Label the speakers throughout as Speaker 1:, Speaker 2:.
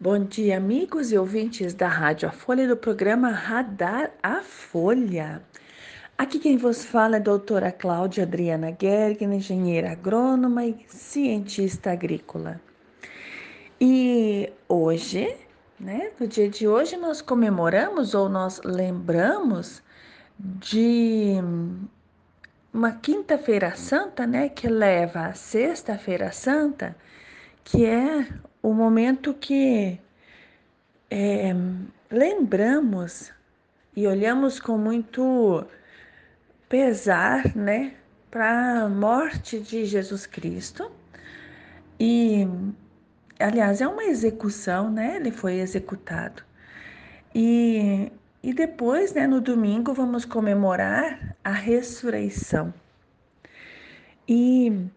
Speaker 1: Bom dia, amigos e ouvintes da Rádio A Folha do programa Radar a Folha. Aqui quem vos fala é a doutora Cláudia Adriana Gergen, engenheira agrônoma e cientista agrícola. E hoje, né, no dia de hoje, nós comemoramos ou nós lembramos de uma quinta-feira santa, né, que leva a sexta-feira santa, que é o momento que é, lembramos e olhamos com muito pesar, né, para a morte de Jesus Cristo. E, aliás, é uma execução, né? Ele foi executado. E, e depois, né, no domingo, vamos comemorar a ressurreição. E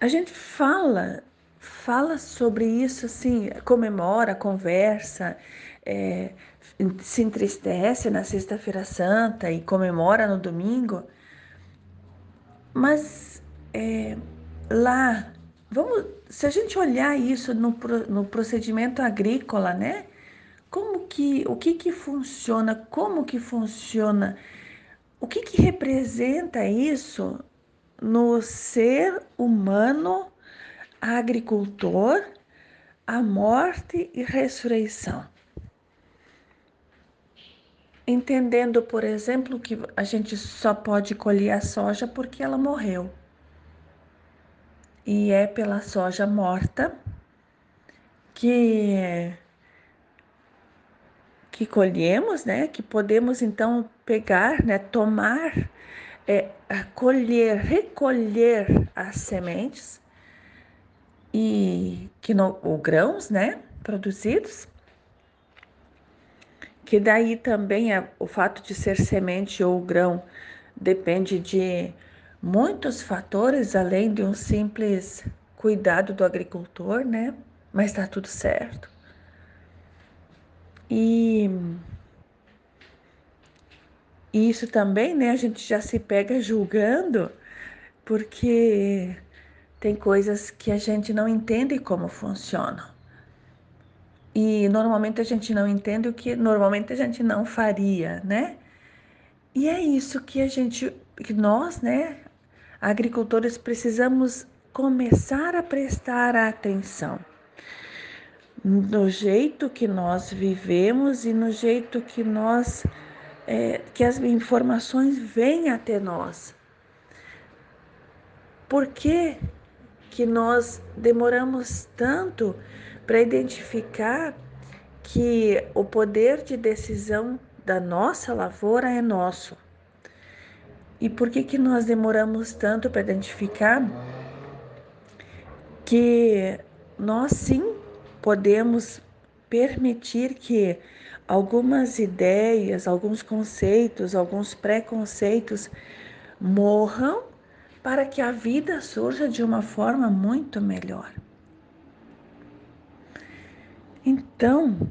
Speaker 1: a gente fala fala sobre isso, assim, comemora, conversa, é, se entristece na Sexta-feira Santa e comemora no domingo, mas é, lá, vamos, se a gente olhar isso no, no procedimento agrícola, né? Como que, o que que funciona, como que funciona, o que que representa isso no ser humano agricultor, a morte e ressurreição. Entendendo, por exemplo, que a gente só pode colher a soja porque ela morreu. E é pela soja morta que que colhemos, né? Que podemos então pegar, né? Tomar, é, colher, recolher as sementes e que no, grãos, né, produzidos, que daí também é, o fato de ser semente ou grão depende de muitos fatores além de um simples cuidado do agricultor, né? Mas está tudo certo. E isso também, né? A gente já se pega julgando, porque tem coisas que a gente não entende como funcionam. E normalmente a gente não entende o que normalmente a gente não faria, né? E é isso que a gente, que nós, né, agricultores, precisamos começar a prestar atenção no jeito que nós vivemos e no jeito que nós é, que as informações vêm até nós. Por que que nós demoramos tanto para identificar que o poder de decisão da nossa lavoura é nosso. E por que que nós demoramos tanto para identificar que nós sim podemos permitir que algumas ideias, alguns conceitos, alguns preconceitos morram para que a vida surja de uma forma muito melhor. Então,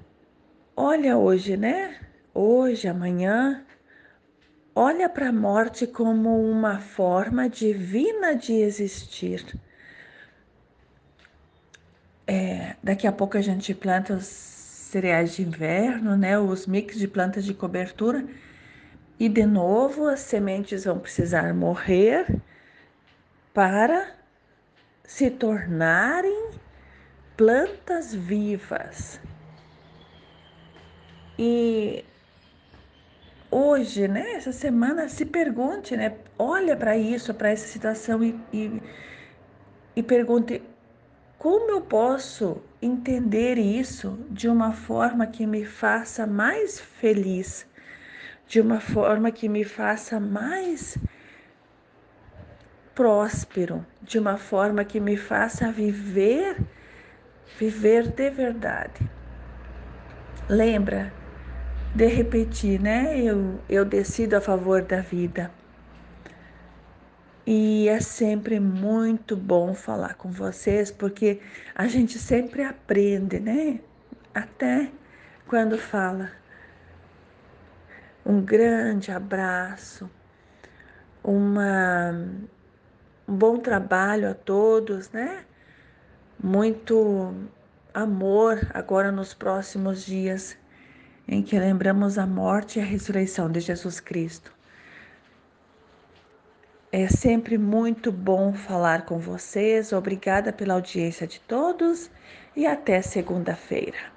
Speaker 1: olha hoje, né? Hoje, amanhã, olha para a morte como uma forma divina de existir. É, daqui a pouco a gente planta os cereais de inverno, né? Os mix de plantas de cobertura. E de novo as sementes vão precisar morrer para se tornarem plantas vivas. E hoje, né, essa semana, se pergunte, né, olha para isso, para essa situação e, e, e pergunte como eu posso entender isso de uma forma que me faça mais feliz, de uma forma que me faça mais próspero, de uma forma que me faça viver, viver de verdade. Lembra de repetir, né? Eu, eu decido a favor da vida. E é sempre muito bom falar com vocês, porque a gente sempre aprende, né? Até quando fala. Um grande abraço, uma um bom trabalho a todos, né? Muito amor agora nos próximos dias, em que lembramos a morte e a ressurreição de Jesus Cristo. É sempre muito bom falar com vocês. Obrigada pela audiência de todos e até segunda-feira.